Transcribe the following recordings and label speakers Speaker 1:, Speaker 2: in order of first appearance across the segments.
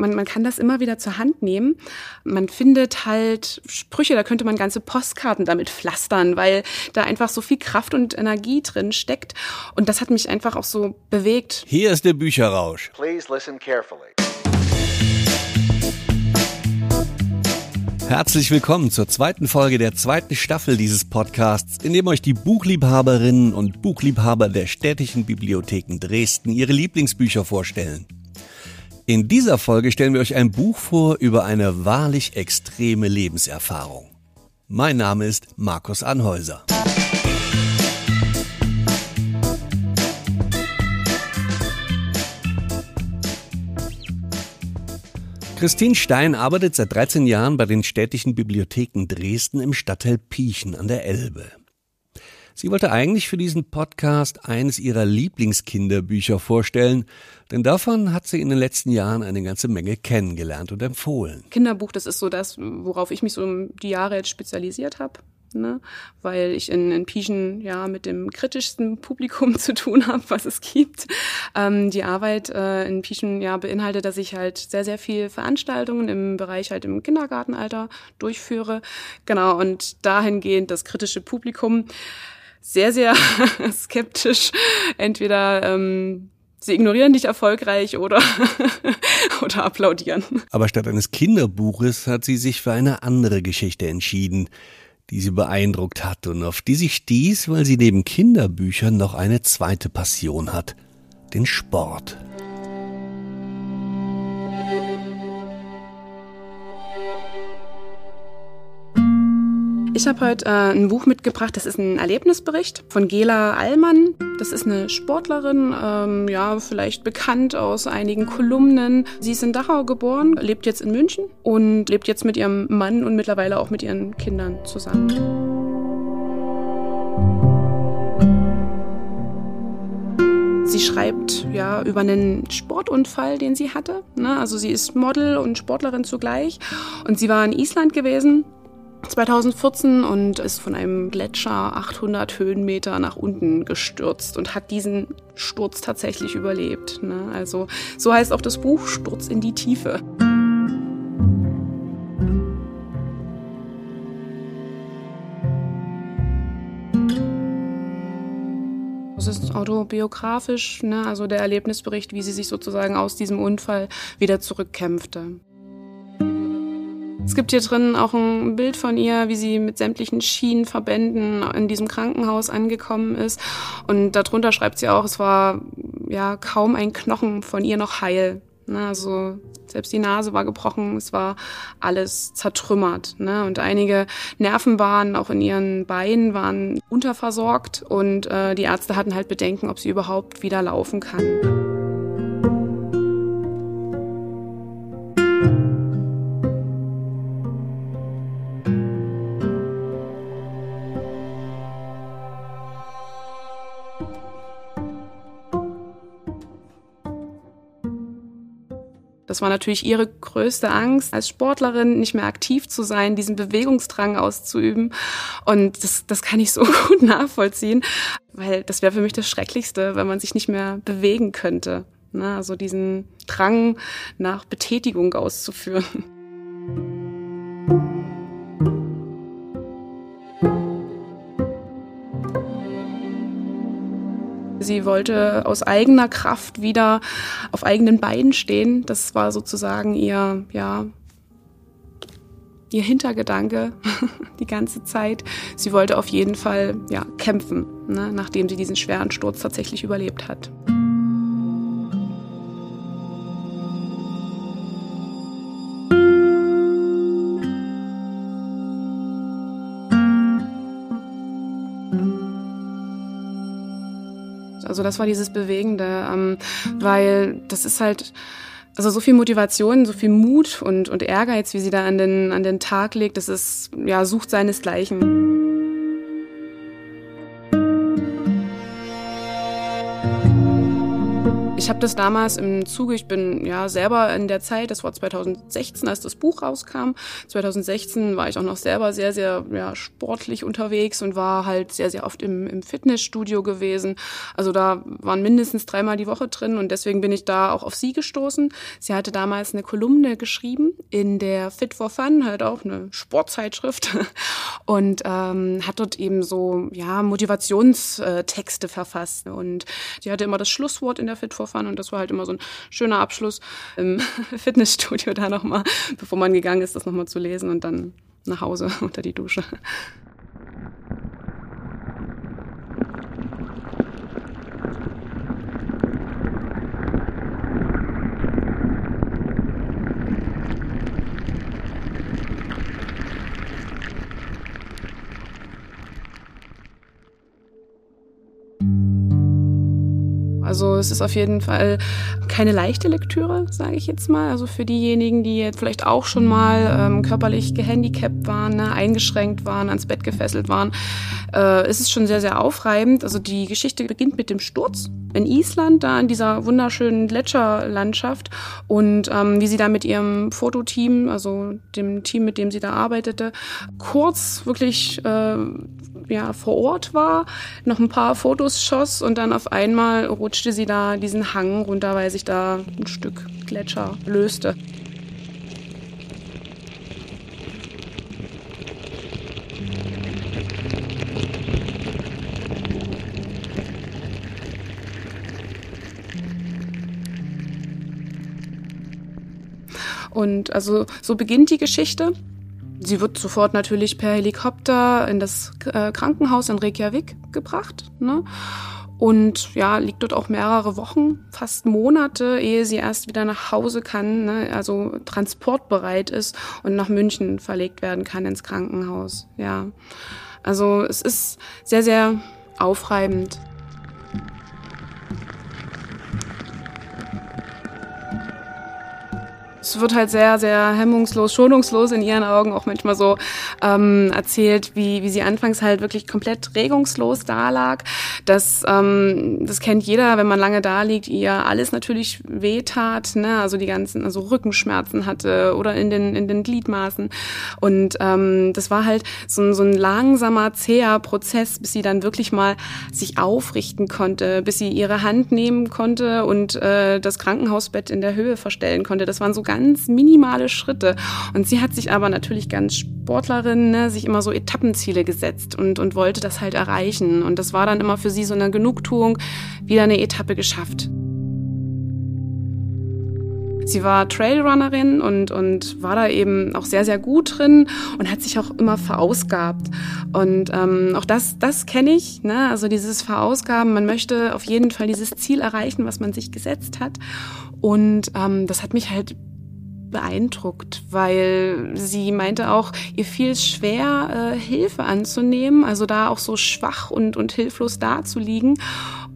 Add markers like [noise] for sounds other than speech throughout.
Speaker 1: man, man kann das immer wieder zur Hand nehmen. Man findet halt Sprüche, da könnte man ganze Postkarten damit pflastern, weil da einfach so viel Kraft und Energie drin steckt. Und das hat mich einfach auch so bewegt.
Speaker 2: Hier ist der Bücherrausch.
Speaker 3: Please listen carefully.
Speaker 2: Herzlich willkommen zur zweiten Folge der zweiten Staffel dieses Podcasts, in dem euch die Buchliebhaberinnen und Buchliebhaber der städtischen Bibliotheken Dresden ihre Lieblingsbücher vorstellen. In dieser Folge stellen wir euch ein Buch vor über eine wahrlich extreme Lebenserfahrung. Mein Name ist Markus Anhäuser. Christine Stein arbeitet seit 13 Jahren bei den städtischen Bibliotheken Dresden im Stadtteil Piechen an der Elbe. Sie wollte eigentlich für diesen Podcast eines ihrer Lieblingskinderbücher vorstellen, denn davon hat sie in den letzten Jahren eine ganze Menge kennengelernt und empfohlen.
Speaker 1: Kinderbuch, das ist so das, worauf ich mich so die Jahre jetzt spezialisiert habe ne? weil ich in, in Pieschen ja mit dem kritischsten Publikum [laughs] zu tun habe, was es gibt. Ähm, die Arbeit äh, in Pieschen ja beinhaltet, dass ich halt sehr, sehr viel Veranstaltungen im Bereich halt im Kindergartenalter durchführe. Genau, und dahingehend das kritische Publikum sehr, sehr [laughs] skeptisch. Entweder ähm, sie ignorieren dich erfolgreich oder, [laughs] oder applaudieren.
Speaker 2: Aber statt eines Kinderbuches hat sie sich für eine andere Geschichte entschieden die sie beeindruckt hat und auf die sie stieß, weil sie neben Kinderbüchern noch eine zweite Passion hat, den Sport.
Speaker 1: Ich habe heute äh, ein Buch mitgebracht, das ist ein Erlebnisbericht von Gela Allmann. Das ist eine Sportlerin, ähm, ja, vielleicht bekannt aus einigen Kolumnen. Sie ist in Dachau geboren, lebt jetzt in München und lebt jetzt mit ihrem Mann und mittlerweile auch mit ihren Kindern zusammen. Sie schreibt ja über einen Sportunfall, den sie hatte. Ne? Also sie ist Model und Sportlerin zugleich und sie war in Island gewesen 2014 und ist von einem Gletscher 800 Höhenmeter nach unten gestürzt und hat diesen Sturz tatsächlich überlebt. Ne? Also so heißt auch das Buch Sturz in die Tiefe. Es ist autobiografisch, ne? also der Erlebnisbericht, wie sie sich sozusagen aus diesem Unfall wieder zurückkämpfte. Es gibt hier drin auch ein Bild von ihr, wie sie mit sämtlichen Schienenverbänden in diesem Krankenhaus angekommen ist. Und darunter schreibt sie auch, es war ja kaum ein Knochen von ihr noch heil. Ne? Also selbst die Nase war gebrochen, es war alles zertrümmert. Ne? Und einige Nervenbahnen auch in ihren Beinen waren unterversorgt und äh, die Ärzte hatten halt Bedenken, ob sie überhaupt wieder laufen kann. Das war natürlich ihre größte Angst, als Sportlerin nicht mehr aktiv zu sein, diesen Bewegungsdrang auszuüben. Und das, das kann ich so [laughs] gut nachvollziehen, weil das wäre für mich das Schrecklichste, wenn man sich nicht mehr bewegen könnte. Ne? Also diesen Drang nach Betätigung auszuführen. Sie wollte aus eigener Kraft wieder auf eigenen Beinen stehen. Das war sozusagen ihr, ja, ihr Hintergedanke [laughs] die ganze Zeit. Sie wollte auf jeden Fall ja, kämpfen, ne, nachdem sie diesen schweren Sturz tatsächlich überlebt hat. Das war dieses Bewegende, ähm, weil das ist halt, also so viel Motivation, so viel Mut und, und Ehrgeiz, wie sie da an den, an den Tag legt, das ist, ja, sucht seinesgleichen. Habe das damals im Zuge, ich bin ja selber in der Zeit, das war 2016, als das Buch rauskam. 2016 war ich auch noch selber sehr, sehr ja, sportlich unterwegs und war halt sehr, sehr oft im, im Fitnessstudio gewesen. Also da waren mindestens dreimal die Woche drin und deswegen bin ich da auch auf sie gestoßen. Sie hatte damals eine Kolumne geschrieben in der Fit for Fun, halt auch eine Sportzeitschrift [laughs] und ähm, hat dort eben so ja Motivationstexte verfasst und die hatte immer das Schlusswort in der Fit for Fun und das war halt immer so ein schöner Abschluss im [laughs] Fitnessstudio da nochmal, bevor man gegangen ist, das nochmal zu lesen und dann nach Hause [laughs] unter die Dusche. Also es ist auf jeden Fall keine leichte Lektüre, sage ich jetzt mal. Also für diejenigen, die jetzt vielleicht auch schon mal ähm, körperlich gehandicapt waren, ne, eingeschränkt waren, ans Bett gefesselt waren, äh, ist es schon sehr, sehr aufreibend. Also die Geschichte beginnt mit dem Sturz in Island, da in dieser wunderschönen Gletscherlandschaft und ähm, wie sie da mit ihrem Fototeam, also dem Team, mit dem sie da arbeitete, kurz wirklich äh, ja, vor Ort war, noch ein paar Fotos schoss und dann auf einmal rutschte sie da diesen Hang runter, weil sich da ein Stück Gletscher löste. Und also so beginnt die Geschichte. Sie wird sofort natürlich per Helikopter in das äh, Krankenhaus in Reykjavik gebracht. Ne? Und ja, liegt dort auch mehrere Wochen, fast Monate, ehe sie erst wieder nach Hause kann, ne? also transportbereit ist und nach München verlegt werden kann ins Krankenhaus. Ja, also es ist sehr, sehr aufreibend. Es wird halt sehr, sehr hemmungslos, schonungslos in ihren Augen auch manchmal so ähm, erzählt, wie, wie sie anfangs halt wirklich komplett regungslos da lag. Das, ähm, das kennt jeder, wenn man lange da liegt, ihr alles natürlich wehtat, ne? also die ganzen, also Rückenschmerzen hatte oder in den, in den Gliedmaßen. Und ähm, das war halt so, ein so ein langsamer, zäher Prozess, bis sie dann wirklich mal sich aufrichten konnte, bis sie ihre Hand nehmen konnte und äh, das Krankenhausbett in der Höhe verstellen konnte. Das waren so ganz minimale Schritte. Und sie hat sich aber natürlich ganz Sportlerin, ne, sich immer so Etappenziele gesetzt und, und wollte das halt erreichen. Und das war dann immer für sie so eine Genugtuung, wieder eine Etappe geschafft. Sie war Trailrunnerin und, und war da eben auch sehr, sehr gut drin und hat sich auch immer verausgabt. Und ähm, auch das, das kenne ich, ne? also dieses Verausgaben. Man möchte auf jeden Fall dieses Ziel erreichen, was man sich gesetzt hat. Und ähm, das hat mich halt beeindruckt, weil sie meinte auch, ihr fiel es schwer, äh, Hilfe anzunehmen, also da auch so schwach und, und hilflos da zu liegen.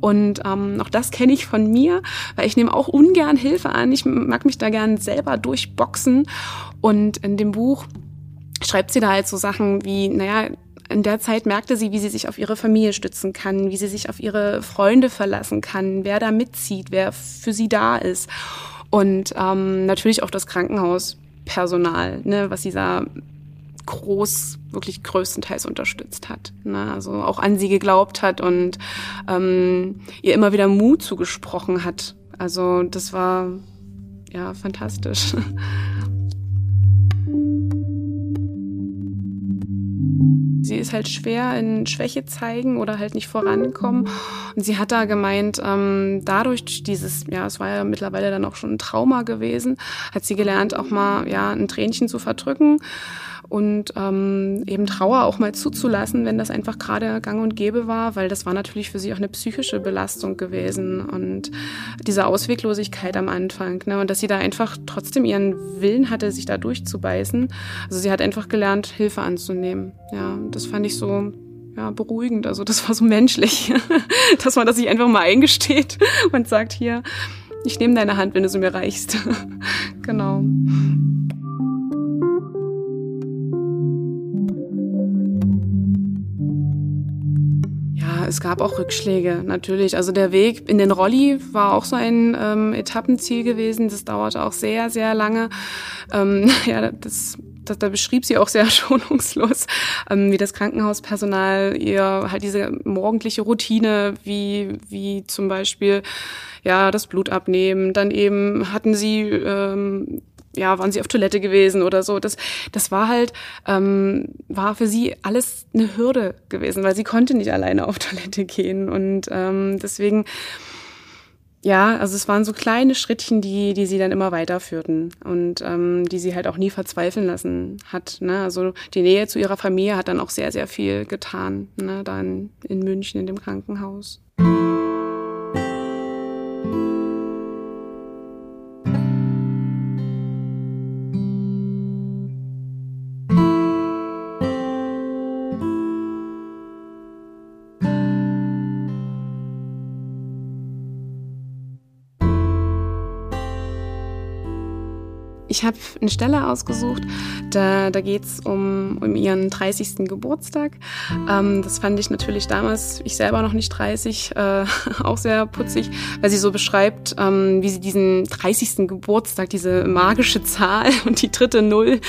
Speaker 1: Und ähm, auch das kenne ich von mir, weil ich nehme auch ungern Hilfe an. Ich mag mich da gern selber durchboxen. Und in dem Buch schreibt sie da halt so Sachen wie, naja, in der Zeit merkte sie, wie sie sich auf ihre Familie stützen kann, wie sie sich auf ihre Freunde verlassen kann, wer da mitzieht, wer für sie da ist. Und ähm, natürlich auch das Krankenhauspersonal, ne, was da groß, wirklich größtenteils unterstützt hat. Ne? Also auch an sie geglaubt hat und ähm, ihr immer wieder Mut zugesprochen hat. Also das war ja fantastisch. [laughs] Sie ist halt schwer in Schwäche zeigen oder halt nicht vorankommen. Und sie hat da gemeint, ähm, dadurch dieses, ja, es war ja mittlerweile dann auch schon ein Trauma gewesen, hat sie gelernt, auch mal ja ein Tränchen zu verdrücken und ähm, eben Trauer auch mal zuzulassen, wenn das einfach gerade gang und gäbe war, weil das war natürlich für sie auch eine psychische Belastung gewesen und diese Ausweglosigkeit am Anfang ne? und dass sie da einfach trotzdem ihren Willen hatte, sich da durchzubeißen. Also sie hat einfach gelernt, Hilfe anzunehmen. Ja, das fand ich so ja, beruhigend. Also das war so menschlich, [laughs] dass man das sich einfach mal eingesteht [laughs] und sagt, hier, ich nehme deine Hand, wenn du sie mir reichst. [laughs] genau. Es gab auch Rückschläge, natürlich. Also der Weg in den Rolli war auch so ein ähm, Etappenziel gewesen. Das dauerte auch sehr, sehr lange. Ähm, [laughs] ja, das das, da beschrieb sie auch sehr [laughs] schonungslos, ähm, wie das Krankenhauspersonal ihr halt diese morgendliche Routine, wie, wie zum Beispiel ja das Blut abnehmen, dann eben hatten sie ähm, ja, waren sie auf Toilette gewesen oder so. Das, das war halt, ähm, war für sie alles eine Hürde gewesen, weil sie konnte nicht alleine auf [laughs] Toilette gehen. Und ähm, deswegen ja, also es waren so kleine Schrittchen, die, die sie dann immer weiterführten und ähm, die sie halt auch nie verzweifeln lassen hat. Ne? Also die Nähe zu ihrer Familie hat dann auch sehr, sehr viel getan, ne? dann in München in dem Krankenhaus. Ich habe eine Stelle ausgesucht, da, da geht es um, um ihren 30. Geburtstag. Ähm, das fand ich natürlich damals, ich selber noch nicht 30, äh, [laughs] auch sehr putzig, weil sie so beschreibt, ähm, wie sie diesen 30. Geburtstag, diese magische Zahl [laughs] und die dritte Null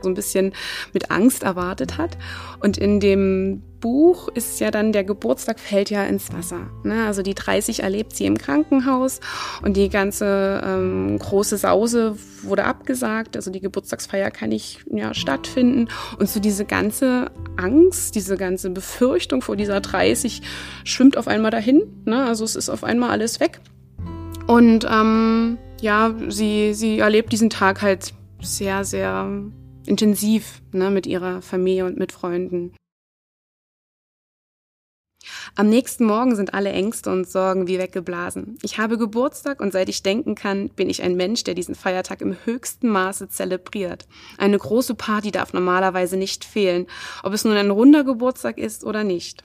Speaker 1: so ein bisschen mit Angst erwartet hat. Und in dem Buch ist ja dann, der Geburtstag fällt ja ins Wasser. Ne? Also die 30 erlebt sie im Krankenhaus und die ganze ähm, große Sause wurde abgesagt. Also die Geburtstagsfeier kann nicht ja, stattfinden. Und so diese ganze Angst, diese ganze Befürchtung vor dieser 30 schwimmt auf einmal dahin. Ne? Also es ist auf einmal alles weg. Und ähm, ja, sie, sie erlebt diesen Tag halt sehr, sehr intensiv ne, mit ihrer Familie und mit Freunden. Am nächsten Morgen sind alle Ängste und Sorgen wie weggeblasen. Ich habe Geburtstag und seit ich denken kann, bin ich ein Mensch, der diesen Feiertag im höchsten Maße zelebriert. Eine große Party darf normalerweise nicht fehlen, ob es nun ein runder Geburtstag ist oder nicht.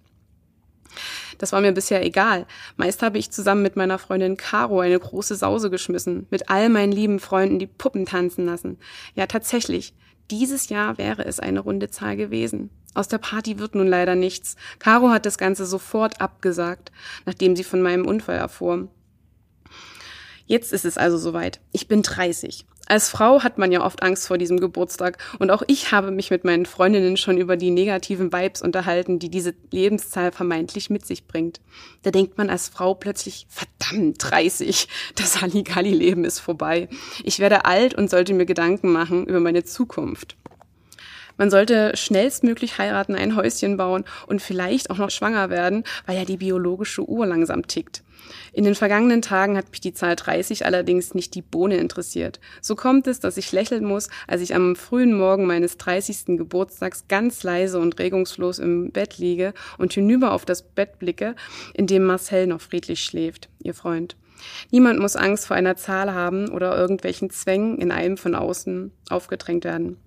Speaker 1: Das war mir bisher egal. Meist habe ich zusammen mit meiner Freundin Caro eine große Sause geschmissen, mit all meinen lieben Freunden die Puppen tanzen lassen. Ja, tatsächlich. Dieses Jahr wäre es eine runde Zahl gewesen. Aus der Party wird nun leider nichts. Caro hat das Ganze sofort abgesagt, nachdem sie von meinem Unfall erfuhr. Jetzt ist es also soweit. Ich bin 30. Als Frau hat man ja oft Angst vor diesem Geburtstag und auch ich habe mich mit meinen Freundinnen schon über die negativen Vibes unterhalten, die diese Lebenszahl vermeintlich mit sich bringt. Da denkt man als Frau plötzlich, verdammt, 30, das Halligalli-Leben ist vorbei. Ich werde alt und sollte mir Gedanken machen über meine Zukunft. Man sollte schnellstmöglich heiraten, ein Häuschen bauen und vielleicht auch noch schwanger werden, weil ja die biologische Uhr langsam tickt. In den vergangenen Tagen hat mich die Zahl 30 allerdings nicht die Bohne interessiert. So kommt es, dass ich lächeln muss, als ich am frühen Morgen meines 30. Geburtstags ganz leise und regungslos im Bett liege und hinüber auf das Bett blicke, in dem Marcel noch friedlich schläft, ihr Freund. Niemand muss Angst vor einer Zahl haben oder irgendwelchen Zwängen in einem von außen aufgedrängt werden.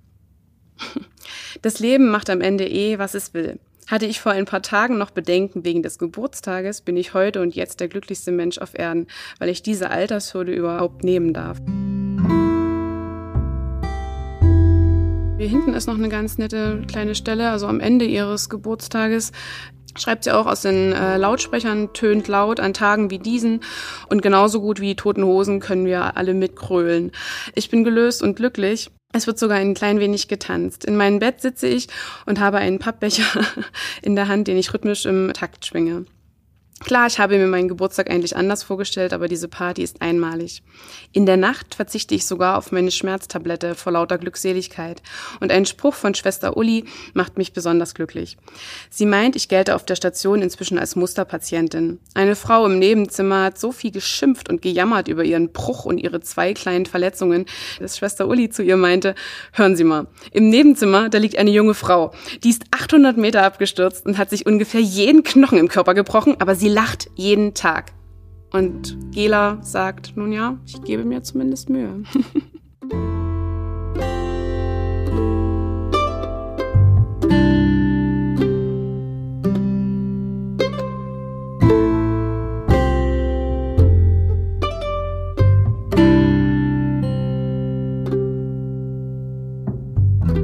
Speaker 1: [laughs] Das Leben macht am Ende eh, was es will. Hatte ich vor ein paar Tagen noch Bedenken wegen des Geburtstages, bin ich heute und jetzt der glücklichste Mensch auf Erden, weil ich diese Altershürde überhaupt nehmen darf. Hier hinten ist noch eine ganz nette kleine Stelle, also am Ende ihres Geburtstages schreibt sie auch aus den äh, Lautsprechern, tönt laut an Tagen wie diesen und genauso gut wie Toten Hosen können wir alle mitkrölen. Ich bin gelöst und glücklich. Es wird sogar ein klein wenig getanzt. In meinem Bett sitze ich und habe einen Pappbecher [laughs] in der Hand, den ich rhythmisch im Takt schwinge. Klar, ich habe mir meinen Geburtstag eigentlich anders vorgestellt, aber diese Party ist einmalig. In der Nacht verzichte ich sogar auf meine Schmerztablette vor lauter Glückseligkeit. Und ein Spruch von Schwester Uli macht mich besonders glücklich. Sie meint, ich gelte auf der Station inzwischen als Musterpatientin. Eine Frau im Nebenzimmer hat so viel geschimpft und gejammert über ihren Bruch und ihre zwei kleinen Verletzungen, dass Schwester Uli zu ihr meinte, hören Sie mal, im Nebenzimmer, da liegt eine junge Frau. Die ist 800 Meter abgestürzt und hat sich ungefähr jeden Knochen im Körper gebrochen, aber sie lacht jeden Tag. Und Gela sagt, nun ja, ich gebe mir zumindest Mühe. [laughs]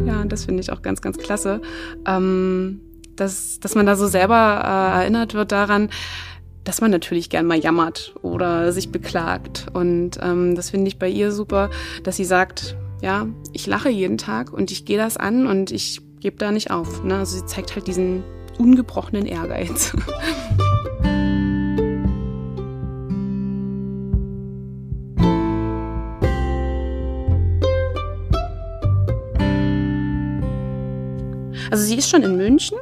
Speaker 1: ja, das finde ich auch ganz, ganz klasse. Ähm, dass, dass man da so selber äh, erinnert wird daran, dass man natürlich gern mal jammert oder sich beklagt. Und ähm, das finde ich bei ihr super, dass sie sagt, ja, ich lache jeden Tag und ich gehe das an und ich gebe da nicht auf. Ne? Also sie zeigt halt diesen ungebrochenen Ehrgeiz. [laughs] Also sie ist schon in München,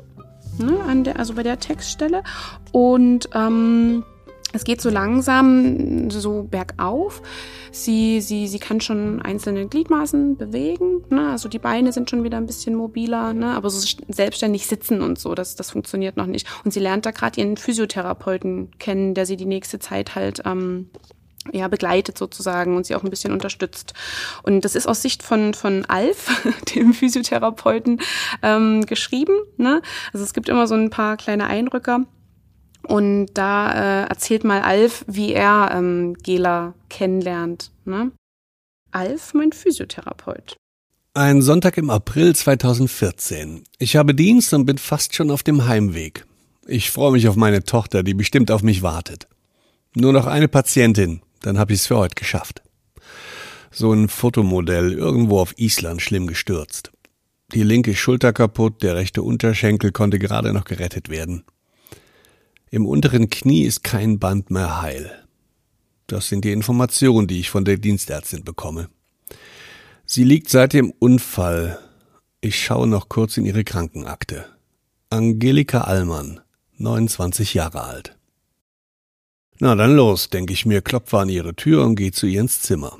Speaker 1: ne, der, also bei der Textstelle. Und ähm, es geht so langsam so bergauf. Sie, sie, sie kann schon einzelne Gliedmaßen bewegen. Ne? Also die Beine sind schon wieder ein bisschen mobiler, ne? aber so selbstständig sitzen und so, das, das funktioniert noch nicht. Und sie lernt da gerade ihren Physiotherapeuten kennen, der sie die nächste Zeit halt ähm, ja, begleitet sozusagen und sie auch ein bisschen unterstützt. Und das ist aus Sicht von, von Alf, [laughs] dem Physiotherapeuten, ähm, geschrieben. Ne? Also es gibt immer so ein paar kleine Eindrücke. Und da äh, erzählt mal Alf, wie er ähm, Gela kennenlernt. Ne? Alf, mein Physiotherapeut.
Speaker 2: Ein Sonntag im April 2014. Ich habe Dienst und bin fast schon auf dem Heimweg. Ich freue mich auf meine Tochter, die bestimmt auf mich wartet. Nur noch eine Patientin, dann hab ich's für heute geschafft. So ein Fotomodell irgendwo auf Island schlimm gestürzt. Die linke Schulter kaputt, der rechte Unterschenkel konnte gerade noch gerettet werden. Im unteren Knie ist kein Band mehr heil. Das sind die Informationen, die ich von der Dienstärztin bekomme. Sie liegt seit dem Unfall. Ich schaue noch kurz in ihre Krankenakte. Angelika Allmann, 29 Jahre alt. Na dann los, denke ich mir, klopfe an ihre Tür und gehe zu ihr ins Zimmer.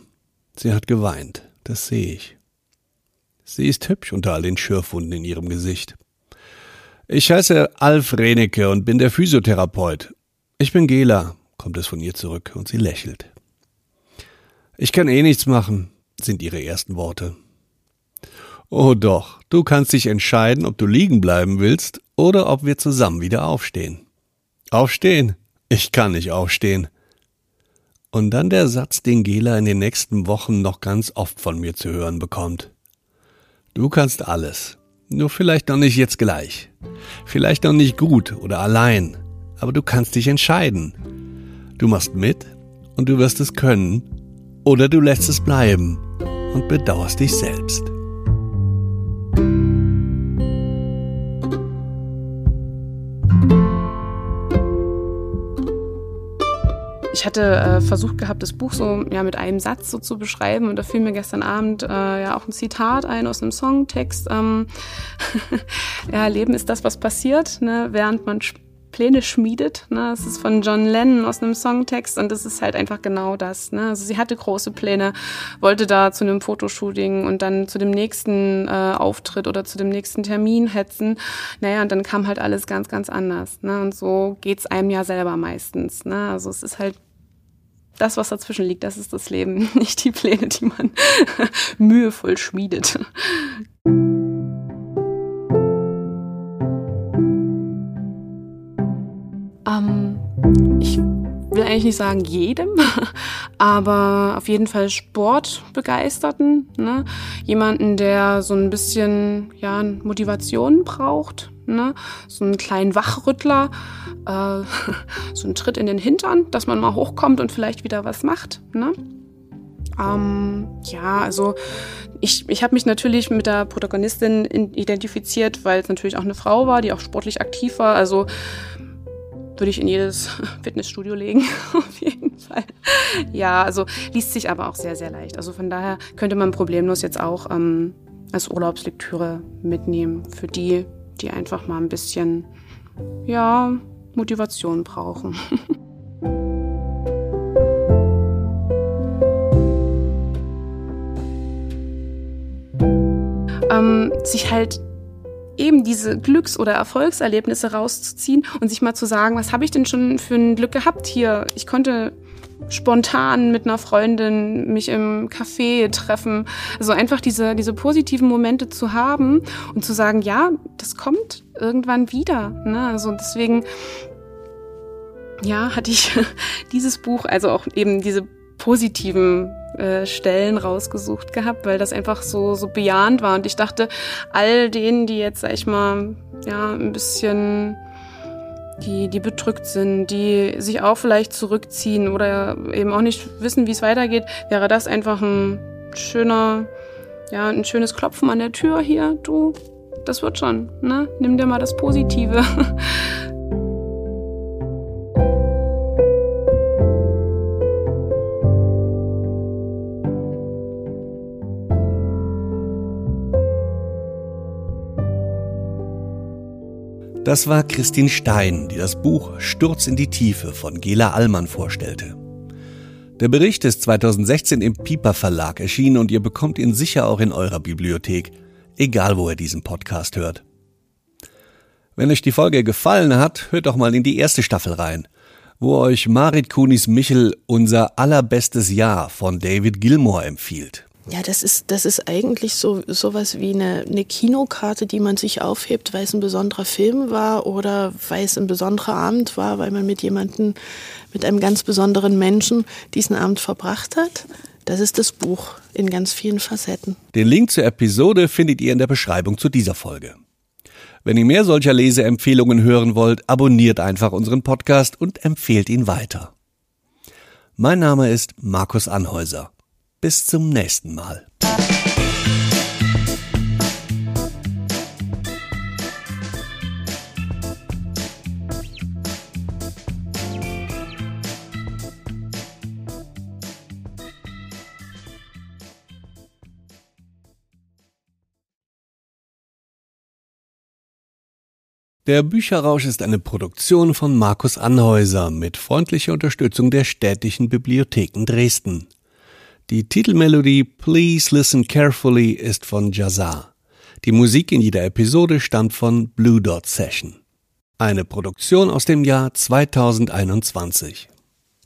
Speaker 2: Sie hat geweint, das sehe ich. Sie ist hübsch unter all den Schürfwunden in ihrem Gesicht. Ich heiße Alf Renecke und bin der Physiotherapeut. Ich bin Gela, kommt es von ihr zurück und sie lächelt. Ich kann eh nichts machen, sind ihre ersten Worte. Oh doch, du kannst dich entscheiden, ob du liegen bleiben willst oder ob wir zusammen wieder aufstehen. Aufstehen? Ich kann nicht aufstehen. Und dann der Satz, den Gela in den nächsten Wochen noch ganz oft von mir zu hören bekommt. Du kannst alles. Nur vielleicht noch nicht jetzt gleich. Vielleicht noch nicht gut oder allein. Aber du kannst dich entscheiden. Du machst mit und du wirst es können. Oder du lässt es bleiben und bedauerst dich selbst.
Speaker 1: Ich hatte äh, versucht gehabt, das Buch so ja mit einem Satz so zu beschreiben und da fiel mir gestern Abend äh, ja auch ein Zitat ein aus einem Songtext. Ähm, [laughs] ja, Leben ist das, was passiert, ne, während man Pläne schmiedet. Ne? Das ist von John Lennon aus einem Songtext und das ist halt einfach genau das. Ne? Also sie hatte große Pläne, wollte da zu einem Fotoshooting und dann zu dem nächsten äh, Auftritt oder zu dem nächsten Termin hetzen. Naja, und dann kam halt alles ganz, ganz anders. Ne? Und so geht's einem ja selber meistens. Ne? Also es ist halt das, was dazwischen liegt, das ist das Leben, [laughs] nicht die Pläne, die man [laughs] mühevoll schmiedet. Ähm, ich will eigentlich nicht sagen jedem, [laughs] aber auf jeden Fall Sportbegeisterten. Ne? Jemanden, der so ein bisschen ja, Motivation braucht, ne? so einen kleinen Wachrüttler, äh, [laughs] so einen Tritt in den Hintern, dass man mal hochkommt und vielleicht wieder was macht. Ne? Ähm, ja, also ich, ich habe mich natürlich mit der Protagonistin identifiziert, weil es natürlich auch eine Frau war, die auch sportlich aktiv war. Also würde ich in jedes [laughs] Fitnessstudio legen, [laughs] auf jeden Fall. Ja, also liest sich aber auch sehr, sehr leicht. Also von daher könnte man problemlos jetzt auch ähm, als Urlaubslektüre mitnehmen für die, die einfach mal ein bisschen, ja, Motivation brauchen. [laughs] ähm, sich halt eben diese Glücks- oder Erfolgserlebnisse rauszuziehen und sich mal zu sagen, was habe ich denn schon für ein Glück gehabt hier? Ich konnte spontan mit einer Freundin mich im Café treffen. Also einfach diese, diese positiven Momente zu haben und zu sagen, ja, das kommt irgendwann wieder. Ne? Also deswegen, ja, hatte ich [laughs] dieses Buch, also auch eben diese positiven äh, Stellen rausgesucht gehabt, weil das einfach so, so bejahend war. Und ich dachte, all denen, die jetzt, sag ich mal, ja, ein bisschen, die, die bedrückt sind, die sich auch vielleicht zurückziehen oder eben auch nicht wissen, wie es weitergeht, wäre das einfach ein schöner, ja, ein schönes Klopfen an der Tür hier, du, das wird schon, ne? Nimm dir mal das Positive. [laughs]
Speaker 2: Das war Christine Stein, die das Buch Sturz in die Tiefe von Gela Allmann vorstellte. Der Bericht ist 2016 im Piper Verlag erschienen und ihr bekommt ihn sicher auch in eurer Bibliothek, egal wo ihr diesen Podcast hört. Wenn euch die Folge gefallen hat, hört doch mal in die erste Staffel rein, wo euch Marit Kunis Michel unser allerbestes Jahr von David Gilmore empfiehlt.
Speaker 3: Ja, das ist, das ist eigentlich so sowas wie eine, eine Kinokarte, die man sich aufhebt, weil es ein besonderer Film war oder weil es ein besonderer Abend war, weil man mit jemandem, mit einem ganz besonderen Menschen diesen Abend verbracht hat. Das ist das Buch in ganz vielen Facetten.
Speaker 2: Den Link zur Episode findet ihr in der Beschreibung zu dieser Folge. Wenn ihr mehr solcher Leseempfehlungen hören wollt, abonniert einfach unseren Podcast und empfehlt ihn weiter. Mein Name ist Markus Anhäuser. Bis zum nächsten Mal. Der Bücherrausch ist eine Produktion von Markus Anhäuser mit freundlicher Unterstützung der städtischen Bibliotheken Dresden. Die Titelmelodie Please Listen Carefully ist von Jazar. Die Musik in jeder Episode stammt von Blue Dot Session. Eine Produktion aus dem Jahr 2021.